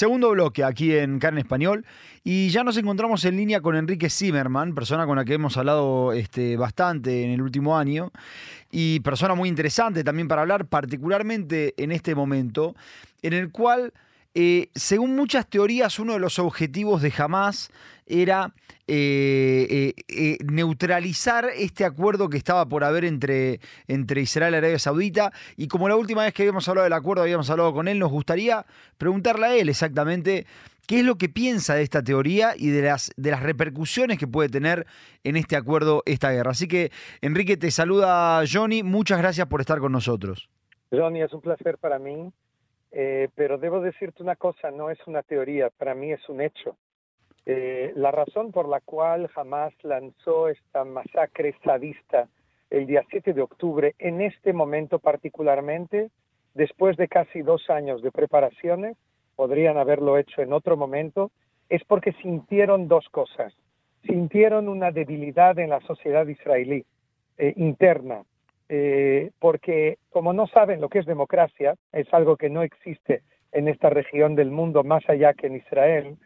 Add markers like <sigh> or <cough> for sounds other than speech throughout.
Segundo bloque aquí en Carne Español. Y ya nos encontramos en línea con Enrique Zimmerman, persona con la que hemos hablado este, bastante en el último año. Y persona muy interesante también para hablar, particularmente en este momento, en el cual, eh, según muchas teorías, uno de los objetivos de Hamas era eh, eh, neutralizar este acuerdo que estaba por haber entre, entre Israel y Arabia Saudita. Y como la última vez que habíamos hablado del acuerdo, habíamos hablado con él, nos gustaría preguntarle a él exactamente qué es lo que piensa de esta teoría y de las, de las repercusiones que puede tener en este acuerdo esta guerra. Así que, Enrique, te saluda Johnny. Muchas gracias por estar con nosotros. Johnny, es un placer para mí. Pero debo decirte una cosa, no es una teoría, para mí es un hecho. Eh, la razón por la cual Hamas lanzó esta masacre sadista el día 7 de octubre, en este momento particularmente, después de casi dos años de preparaciones, podrían haberlo hecho en otro momento, es porque sintieron dos cosas. Sintieron una debilidad en la sociedad israelí eh, interna, eh, porque como no saben lo que es democracia, es algo que no existe en esta región del mundo más allá que en Israel,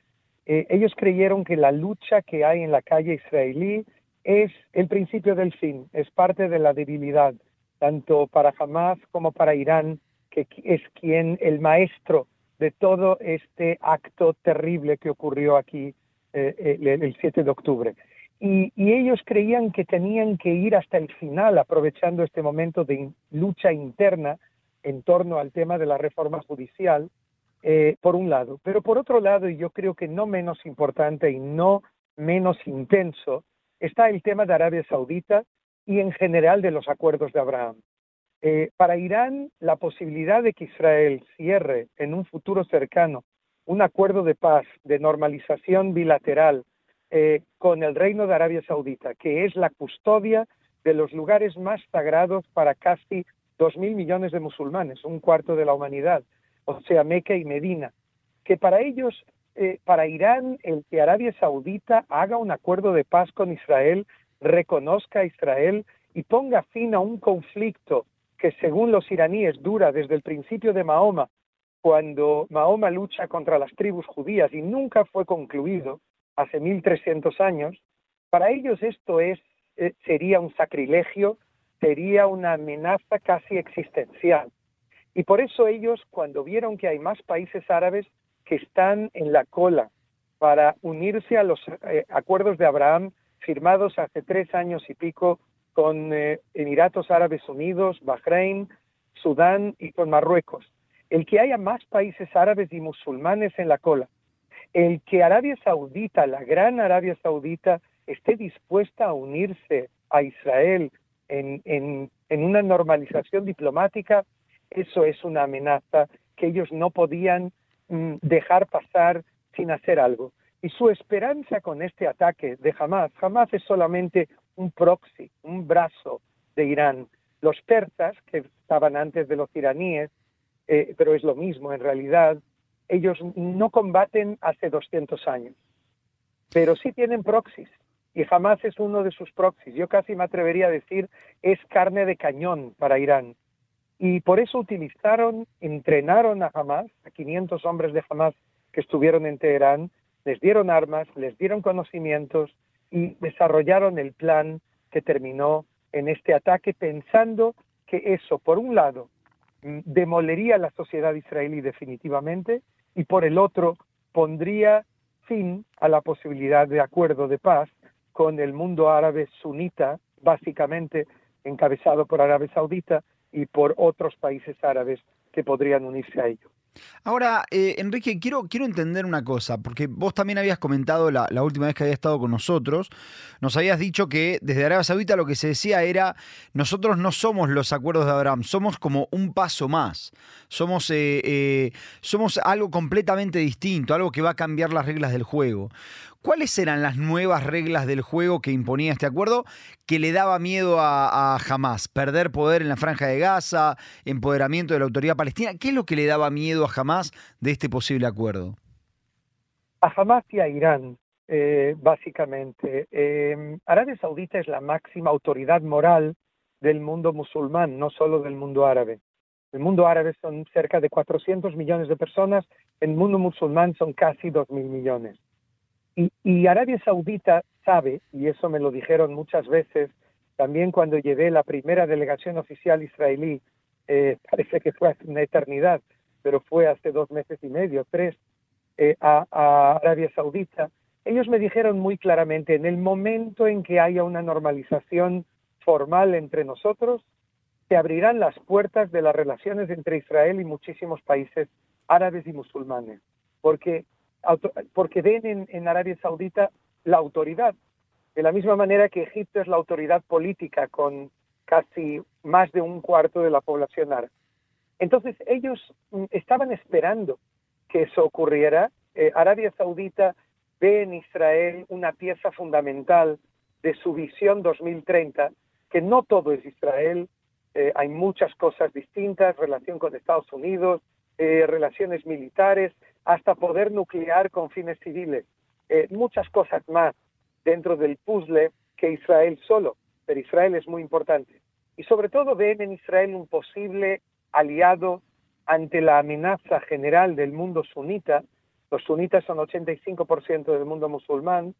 eh, ellos creyeron que la lucha que hay en la calle israelí es el principio del fin, es parte de la debilidad, tanto para Hamas como para Irán, que es quien, el maestro de todo este acto terrible que ocurrió aquí eh, el, 7 de octubre. Y, ellos creían que tenían que ir hasta el final, aprovechando este momento de lucha interna en torno al tema de la reforma judicial, eh, por un lado. Pero por otro lado, y yo creo que no menos importante y no menos intenso, está el tema de Arabia Saudita y en general de los acuerdos de Abraham. Eh, para Irán, la posibilidad de que Israel cierre en un futuro cercano un acuerdo de paz, de normalización bilateral eh, con el Reino de Arabia Saudita, que es la custodia de los lugares más sagrados para casi dos mil millones de musulmanes, un cuarto de la humanidad, o sea, Meca y Medina, que para ellos, eh, para Irán, el que Arabia Saudita haga un acuerdo de paz con Israel, reconozca a Israel y ponga fin a un conflicto que según los iraníes dura desde el principio de Mahoma, cuando Mahoma lucha contra las tribus judías y nunca fue concluido hace 1300 años, para ellos esto es, eh, sería un sacrilegio, sería una amenaza casi existencial. Y por eso ellos, cuando vieron que hay más países árabes que están en la cola para unirse a los eh, acuerdos de Abraham firmados hace tres años y pico con eh, Emiratos Árabes Unidos, Bahrein, Sudán y con Marruecos. El que haya más países árabes y musulmanes en la cola, el que Arabia Saudita, la gran Arabia Saudita, esté dispuesta a unirse a Israel en, una normalización diplomática, eso es una amenaza que ellos no podían mm, dejar pasar sin hacer algo. Y su esperanza con este ataque de Hamas, Hamas es solamente un proxy, un brazo de Irán. Los persas, que estaban antes de los iraníes, eh, pero es lo mismo en realidad, ellos no combaten hace 200 años, pero sí tienen proxies. Y Hamas es uno de sus proxies. Yo casi me atrevería a decir, es carne de cañón para Irán. Y por eso utilizaron, entrenaron a Hamas, a 500 hombres de Hamas que estuvieron en Teherán, les dieron armas, les dieron conocimientos y desarrollaron el plan que terminó en este ataque pensando que eso, por un lado, demolería la sociedad israelí definitivamente y por el otro, pondría fin a la posibilidad de acuerdo de paz con el mundo árabe sunita, básicamente encabezado por Arabia Saudita, y por otros países árabes que podrían unirse a ello. Ahora, eh, Enrique, quiero, quiero entender una cosa, porque vos también habías comentado la, última vez que había estado con nosotros, nos habías dicho que desde Arabia Saudita lo que se decía era, nosotros no somos los acuerdos de Abraham, somos como un paso más, somos, eh, eh, somos algo completamente distinto, algo que va a cambiar las reglas del juego. ¿Cuáles eran las nuevas reglas del juego que imponía este acuerdo que le daba miedo a, a, Hamas? Perder poder en la franja de Gaza, empoderamiento de la autoridad palestina. ¿Qué es lo que le daba miedo a Hamas de este posible acuerdo? A Hamas y a Irán, eh, básicamente. Eh, Arabia Saudita es la máxima autoridad moral del mundo musulmán, no solo del mundo árabe. El mundo árabe son cerca de 400 millones de personas, el mundo musulmán son casi 2.000 millones. Y, Arabia Saudita sabe, y eso me lo dijeron muchas veces, también cuando llevé la primera delegación oficial israelí, eh, <laughs> parece que fue hace una eternidad, pero fue hace dos meses y medio, tres, eh, a, a, Arabia Saudita, ellos me dijeron muy claramente, en el momento en que haya una normalización formal entre nosotros, se abrirán las puertas de las relaciones entre Israel y muchísimos países árabes y musulmanes, porque, porque ven en, en Arabia Saudita la autoridad, de la misma manera que Egipto es la autoridad política con casi más de un cuarto de la población árabe. Entonces ellos mm, estaban esperando que eso ocurriera. Eh, Arabia Saudita ve en Israel una pieza fundamental de su visión 2030, que no todo es Israel, eh, hay muchas cosas distintas, relación con Estados Unidos, eh, relaciones militares, hasta poder nuclear con fines civiles, eh, muchas cosas más dentro del puzzle que Israel solo, pero Israel es muy importante. Y sobre todo ven en Israel un posible aliado ante la amenaza general del mundo sunita. Los sunitas son 85% del mundo musulmán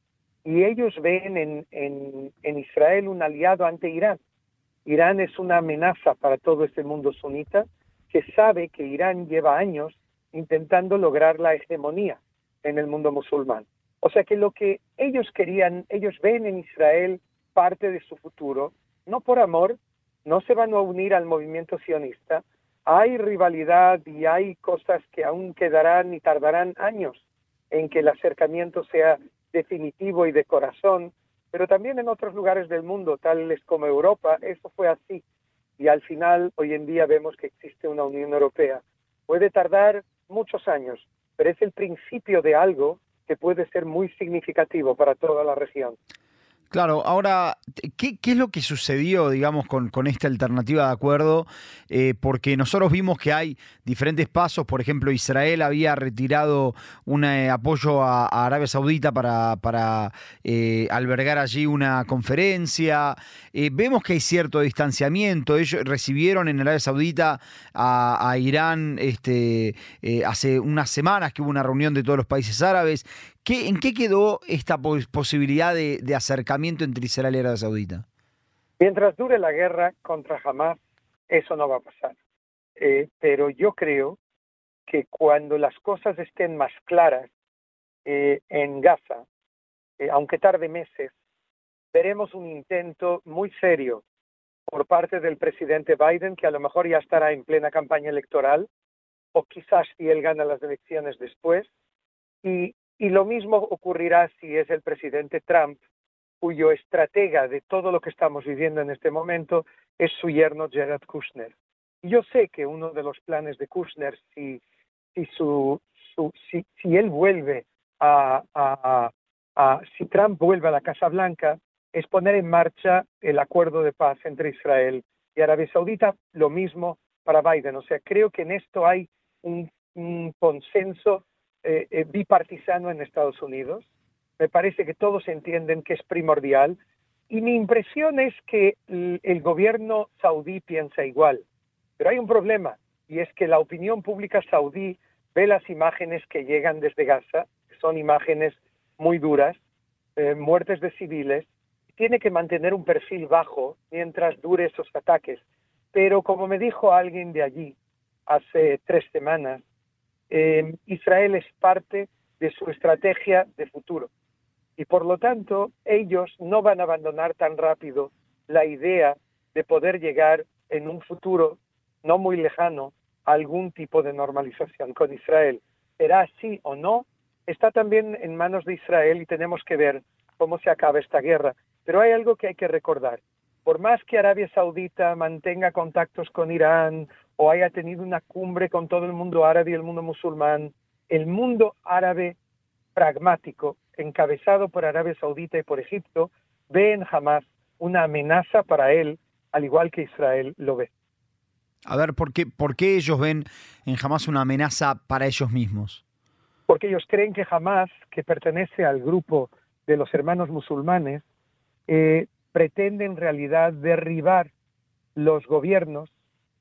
y ellos ven en, en, en Israel un aliado ante Irán. Irán es una amenaza para todo este mundo sunita que sabe que Irán lleva años intentando lograr la hegemonía en el mundo musulmán. O sea que lo que ellos querían, ellos ven en Israel parte de su futuro, no por amor, no se van a unir al movimiento sionista, hay rivalidad y hay cosas que aún quedarán y tardarán años en que el acercamiento sea definitivo y de corazón, pero también en otros lugares del mundo, tales como Europa, eso fue así. Y al final, hoy en día vemos que existe una Unión Europea. Puede tardar muchos años, pero es el principio de algo que puede ser muy significativo para toda la región. Claro, ahora, ¿qué, ¿qué, es lo que sucedió, digamos, con, con esta alternativa de acuerdo? Eh, porque nosotros vimos que hay diferentes pasos, por ejemplo, Israel había retirado un eh, apoyo a, a, Arabia Saudita para, para eh, albergar allí una conferencia. Eh, vemos que hay cierto distanciamiento. Ellos recibieron en Arabia Saudita a, Irán este, eh, hace unas semanas que hubo una reunión de todos los países árabes. ¿Qué, ¿En qué quedó esta posibilidad de, acercamiento entre Israel y Arabia Saudita? Mientras dure la guerra contra Hamas, eso no va a pasar. Eh, pero yo creo que cuando las cosas estén más claras en Gaza, aunque tarde meses, veremos un intento muy serio por parte del presidente Biden, que a lo mejor ya estará en plena campaña electoral, o quizás si él gana las elecciones después, y y lo mismo ocurrirá si es el presidente Trump, cuyo estratega de todo lo que estamos viviendo en este momento es su yerno Jared Kushner. Yo sé que uno de los planes de Kushner, si, si, su, su, si, si él vuelve a, a, a, si Trump vuelve a la Casa Blanca, es poner en marcha el acuerdo de paz entre Israel y Arabia Saudita, lo mismo para Biden. O sea, creo que en esto hay un, consenso eh, eh, bipartisano en Estados Unidos. Me parece que todos entienden que es primordial. Y mi impresión es que el, el gobierno saudí piensa igual. Pero hay un problema, y es que la opinión pública saudí ve las imágenes que llegan desde Gaza, que son imágenes muy duras, eh, muertes de civiles, tiene que mantener un perfil bajo mientras dure esos ataques. Pero como me dijo alguien de allí hace tres semanas, eh, Israel es parte de su estrategia de futuro. Y por lo tanto, ellos no van a abandonar tan rápido la idea de poder llegar en un futuro no muy lejano a algún tipo de normalización con Israel. ¿Será así o no? Está también en manos de Israel y tenemos que ver cómo se acaba esta guerra. Pero hay algo que hay que recordar. Por más que Arabia Saudita mantenga contactos con Irán o haya tenido una cumbre con todo el mundo árabe y el mundo musulmán, el mundo árabe pragmático, encabezado por Arabia Saudita y por Egipto, ve en Hamas una amenaza para él, al igual que Israel lo ve. A ver, ¿por qué, ¿por qué ellos ven en Hamas una amenaza para ellos mismos? Porque ellos creen que Hamas, que pertenece al grupo de los hermanos musulmanes, eh, pretende en realidad derribar los gobiernos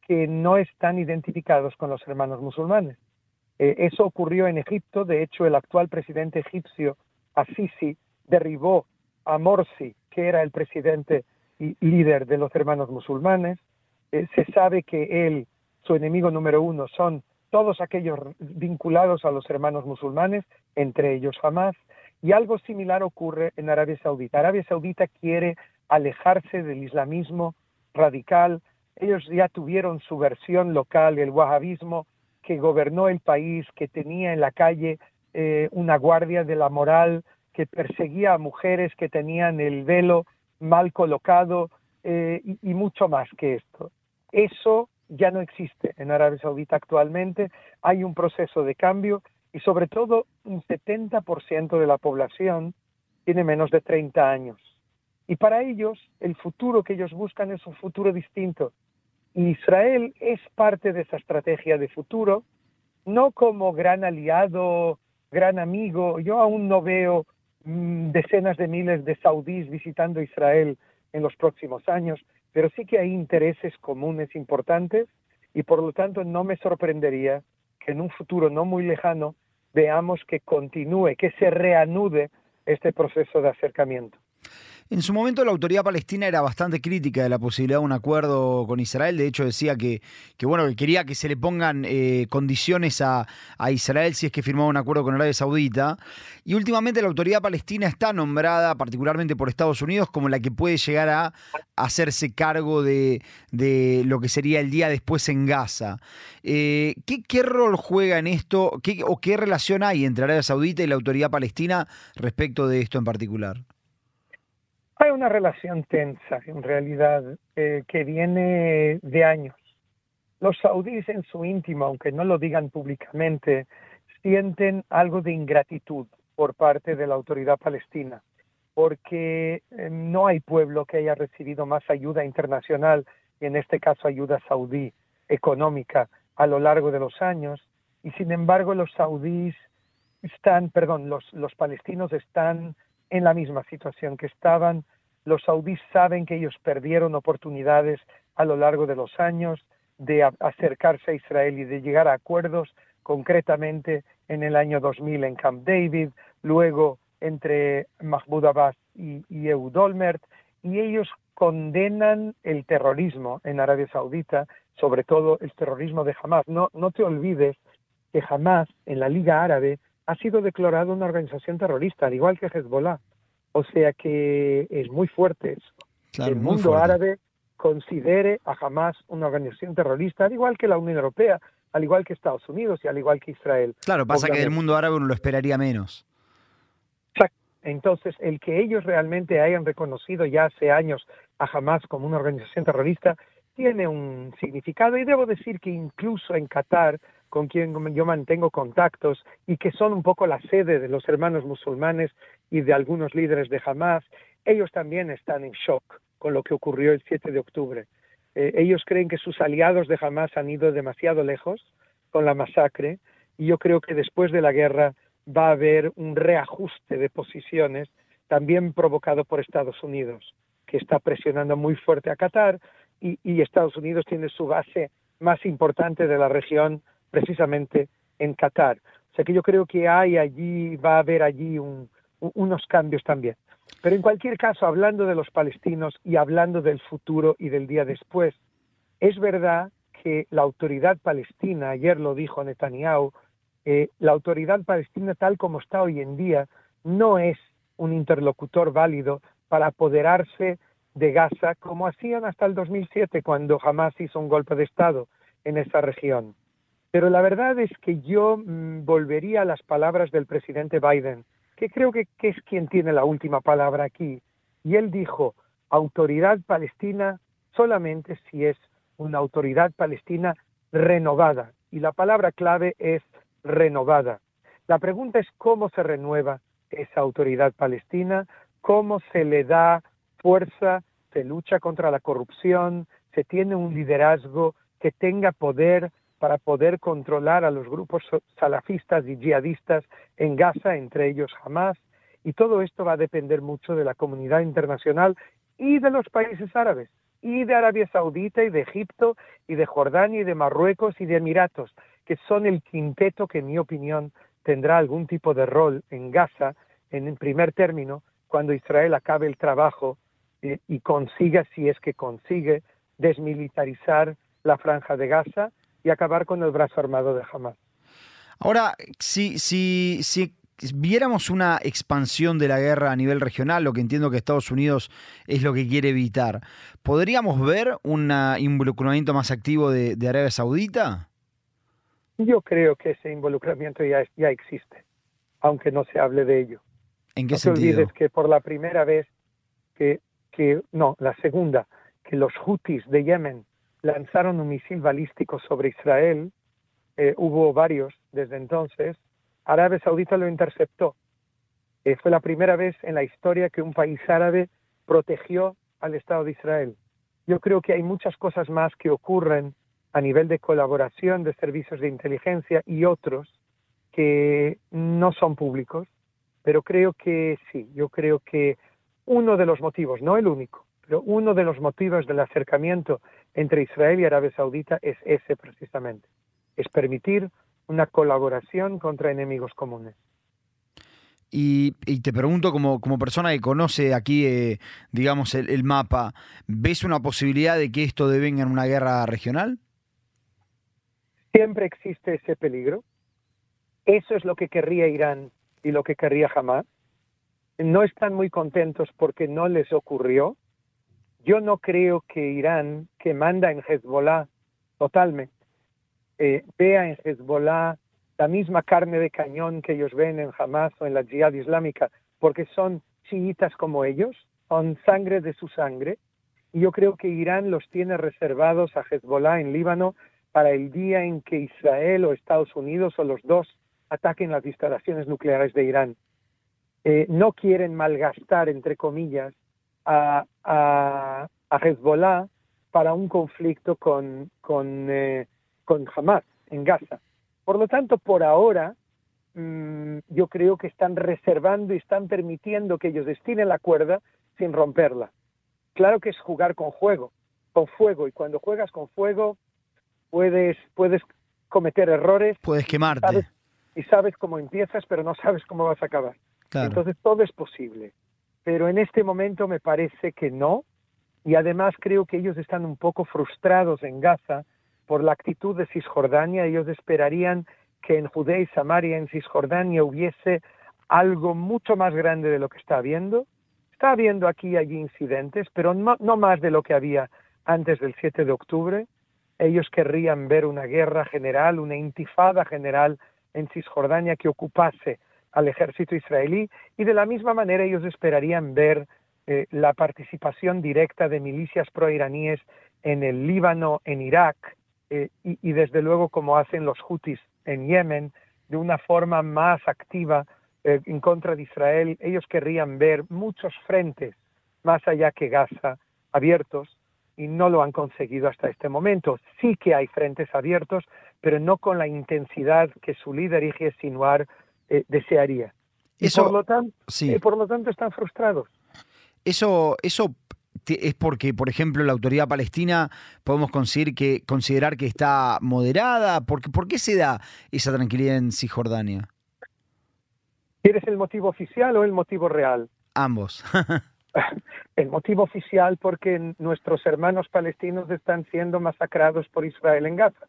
que no están identificados con los hermanos musulmanes. Eh, eso ocurrió en Egipto, de hecho el actual presidente egipcio, Assisi, derribó a Morsi, que era el presidente y líder de los hermanos musulmanes. Eh, se sabe que él, su enemigo número uno, son todos aquellos vinculados a los hermanos musulmanes, entre ellos Hamas, y algo similar ocurre en Arabia Saudita. Arabia Saudita quiere alejarse del islamismo radical. Ellos ya tuvieron su versión local, el wahabismo, que gobernó el país, que tenía en la calle eh, una guardia de la moral, que perseguía a mujeres que tenían el velo mal colocado eh, y, mucho más que esto. Eso ya no existe en Arabia Saudita actualmente. Hay un proceso de cambio y sobre todo un 70% de la población tiene menos de 30 años. Y para ellos el futuro que ellos buscan es un futuro distinto. Y Israel es parte de esa estrategia de futuro, no como gran aliado, gran amigo. Yo aún no veo mm, decenas de miles de saudíes visitando Israel en los próximos años, pero sí que hay intereses comunes importantes y por lo tanto no me sorprendería que en un futuro no muy lejano veamos que continúe, que se reanude este proceso de acercamiento. En su momento la autoridad palestina era bastante crítica de la posibilidad de un acuerdo con Israel. De hecho decía que, bueno, que quería que se le pongan eh, condiciones a, Israel si es que firmaba un acuerdo con Arabia Saudita. Y últimamente la autoridad palestina está nombrada, particularmente por Estados Unidos, como la que puede llegar a hacerse cargo de, lo que sería el día después en Gaza. Eh, ¿qué, rol juega en esto o qué relación hay entre Arabia Saudita y la autoridad palestina respecto de esto en particular? Hay una relación tensa, en realidad, eh, que viene de años. Los saudíes en su íntimo, aunque no lo digan públicamente, sienten algo de ingratitud por parte de la autoridad palestina, porque eh, no hay pueblo que haya recibido más ayuda internacional, y en este caso ayuda saudí económica, a lo largo de los años, y sin embargo los saudíes están, perdón, los, los palestinos están en la misma situación que estaban. Los saudíes saben que ellos perdieron oportunidades a lo largo de los años de acercarse a Israel y de llegar a acuerdos, concretamente en el año 2000 en Camp David, luego entre Mahmoud Abbas y, y Olmert, y ellos condenan el terrorismo en Arabia Saudita, sobre todo el terrorismo de Hamas. No, no te olvides que Hamas en la Liga Árabe ha sido declarado una organización terrorista, al igual que Hezbollah. O sea que es muy fuerte eso. el mundo árabe considere a Hamas una organización terrorista, al igual que la Unión Europea, al igual que Estados Unidos y al igual que Israel. Claro, pasa que del mundo árabe uno lo esperaría menos. Exacto. Entonces, el que ellos realmente hayan reconocido ya hace años a Hamas como una organización terrorista tiene un significado y debo decir que incluso en Qatar con quien yo mantengo contactos y que son un poco la sede de los hermanos musulmanes y de algunos líderes de Hamas, ellos también están en shock con lo que ocurrió el 7 de octubre. Eh, ellos creen que sus aliados de Hamas han ido demasiado lejos con la masacre y yo creo que después de la guerra va a haber un reajuste de posiciones también provocado por Estados Unidos, que está presionando muy fuerte a Qatar y, y Estados Unidos tiene su base más importante de la región precisamente en Qatar. O sea que yo creo que hay allí, va a haber allí unos cambios también. Pero en cualquier caso, hablando de los palestinos y hablando del futuro y del día después, es verdad que la autoridad palestina, ayer lo dijo Netanyahu, eh, la autoridad palestina tal como está hoy en día no es un interlocutor válido para apoderarse de Gaza como hacían hasta el 2007 cuando Hamas hizo un golpe de Estado en esa región. Pero la verdad es que yo mm, volvería a las palabras del presidente Biden, que creo que, es quien tiene la última palabra aquí. Y él dijo, autoridad palestina solamente si es una autoridad palestina renovada. Y la palabra clave es renovada. La pregunta es cómo se renueva esa autoridad palestina, cómo se le da fuerza, se lucha contra la corrupción, se tiene un liderazgo que tenga poder para poder controlar a los grupos salafistas y yihadistas en Gaza, entre ellos Hamas, y todo esto va a depender mucho de la comunidad internacional y de los países árabes, y de Arabia Saudita y de Egipto y de Jordania y de Marruecos y de Emiratos, que son el quinteto que en mi opinión tendrá algún tipo de rol en Gaza en primer término cuando Israel acabe el trabajo eh, y consiga, si es que consigue, desmilitarizar la franja de Gaza y acabar con el brazo armado de Hamas. Ahora, si, si, si viéramos una expansión de la guerra a nivel regional, lo que entiendo que Estados Unidos es lo que quiere evitar, ¿podríamos ver un involucramiento más activo de, Arabia Saudita? Yo creo que ese involucramiento ya, ya existe, aunque no se hable de ello. ¿En qué no sentido? te olvides que por la primera vez que, que, no, la segunda, que los Houthis de Yemen lanzaron un misil balístico sobre Israel, eh, hubo varios desde entonces, Arabia Saudita lo interceptó. Eh, fue la primera vez en la historia que un país árabe protegió al Estado de Israel. Yo creo que hay muchas cosas más que ocurren a nivel de colaboración de servicios de inteligencia y otros que no son públicos, pero creo que sí, yo creo que uno de los motivos, no el único, pero uno de los motivos del acercamiento entre Israel y Arabia Saudita es ese precisamente, es permitir una colaboración contra enemigos comunes. Y, te pregunto, como, como, persona que conoce aquí, eh, digamos, el, mapa, ¿ves una posibilidad de que esto devenga en una guerra regional? Siempre existe ese peligro. Eso es lo que querría Irán y lo que querría Hamas. No están muy contentos porque no les ocurrió. Yo no creo que Irán, que manda en Hezbollah totalmente, eh, vea en Hezbollah la misma carne de cañón que ellos ven en Hamas o en la Jihad Islámica, porque son chiitas como ellos, son sangre de su sangre, y yo creo que Irán los tiene reservados a Hezbollah en Líbano para el día en que Israel o Estados Unidos o los dos ataquen las instalaciones nucleares de Irán. Eh, no quieren malgastar, entre comillas, a, a, Hezbollah para un conflicto con, con eh, con Hamas en Gaza. Por lo tanto, por ahora, mm, yo creo que están reservando y están permitiendo que ellos destinen la cuerda sin romperla. Claro que es jugar con fuego, con fuego, y cuando juegas con fuego puedes, puedes cometer errores. Puedes quemarte. Y sabes, cómo empiezas, pero no sabes cómo vas a acabar. Entonces todo es posible. Pero en este momento me parece que no, y además creo que ellos están un poco frustrados en Gaza por la actitud de Cisjordania. Ellos esperarían que en Judea y Samaria, en Cisjordania, hubiese algo mucho más grande de lo que está habiendo. Está habiendo aquí y allí incidentes, pero no, no más de lo que había antes del 7 de octubre. Ellos querrían ver una guerra general, una intifada general en Cisjordania que ocupase al ejército israelí y de la misma manera ellos esperarían ver eh, la participación directa de milicias proiraníes en el Líbano, en Irak, eh, y, desde luego como hacen los Houthis en Yemen, de una forma más activa eh, en contra de Israel. Ellos querrían ver muchos frentes más allá que Gaza abiertos y no lo han conseguido hasta este momento. Sí que hay frentes abiertos, pero no con la intensidad que su líder Ige Sinwar eh, desearía. Y por, lo tanto, sí. por lo tanto están frustrados. Eso, eso es porque, por ejemplo, la autoridad palestina podemos considerar que, considerar que está moderada? ¿Por ¿Por qué se da esa tranquilidad en Cisjordania? ¿Quieres el motivo oficial o el motivo real? Ambos. <laughs> el motivo oficial porque nuestros hermanos palestinos están siendo masacrados por Israel en Gaza.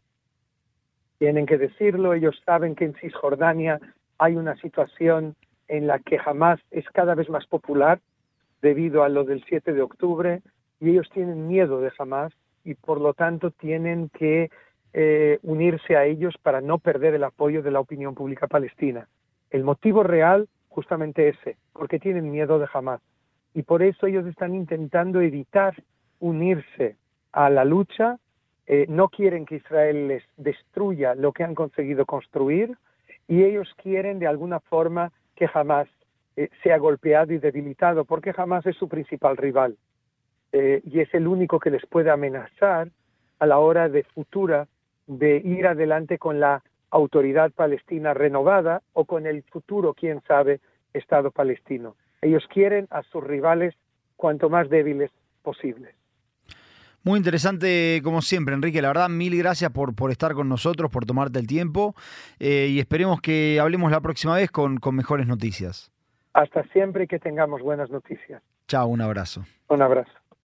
Tienen que decirlo, ellos saben que en Cisjordania hay una situación en la que jamás es cada vez más popular debido a lo del 7 de octubre y ellos tienen miedo de Hamas y por lo tanto tienen que eh, unirse a ellos para no perder el apoyo de la opinión pública palestina. El motivo real justamente ese, porque tienen miedo de Hamas y por eso ellos están intentando evitar unirse a la lucha, eh, no quieren que Israel les destruya lo que han conseguido construir y ellos quieren de alguna forma que Hamas eh, sea golpeado y debilitado, porque jamás es su principal rival eh, y es el único que les puede amenazar a la hora de futura de ir adelante con la autoridad palestina renovada o con el futuro, quién sabe, Estado palestino. Ellos quieren a sus rivales cuanto más débiles posibles. Muy interesante como siempre, Enrique. La verdad, mil gracias por, por estar con nosotros, por tomarte el tiempo eh, y esperemos que hablemos la próxima vez con, con mejores noticias. Hasta siempre y que tengamos buenas noticias. Chao, un abrazo. Un abrazo.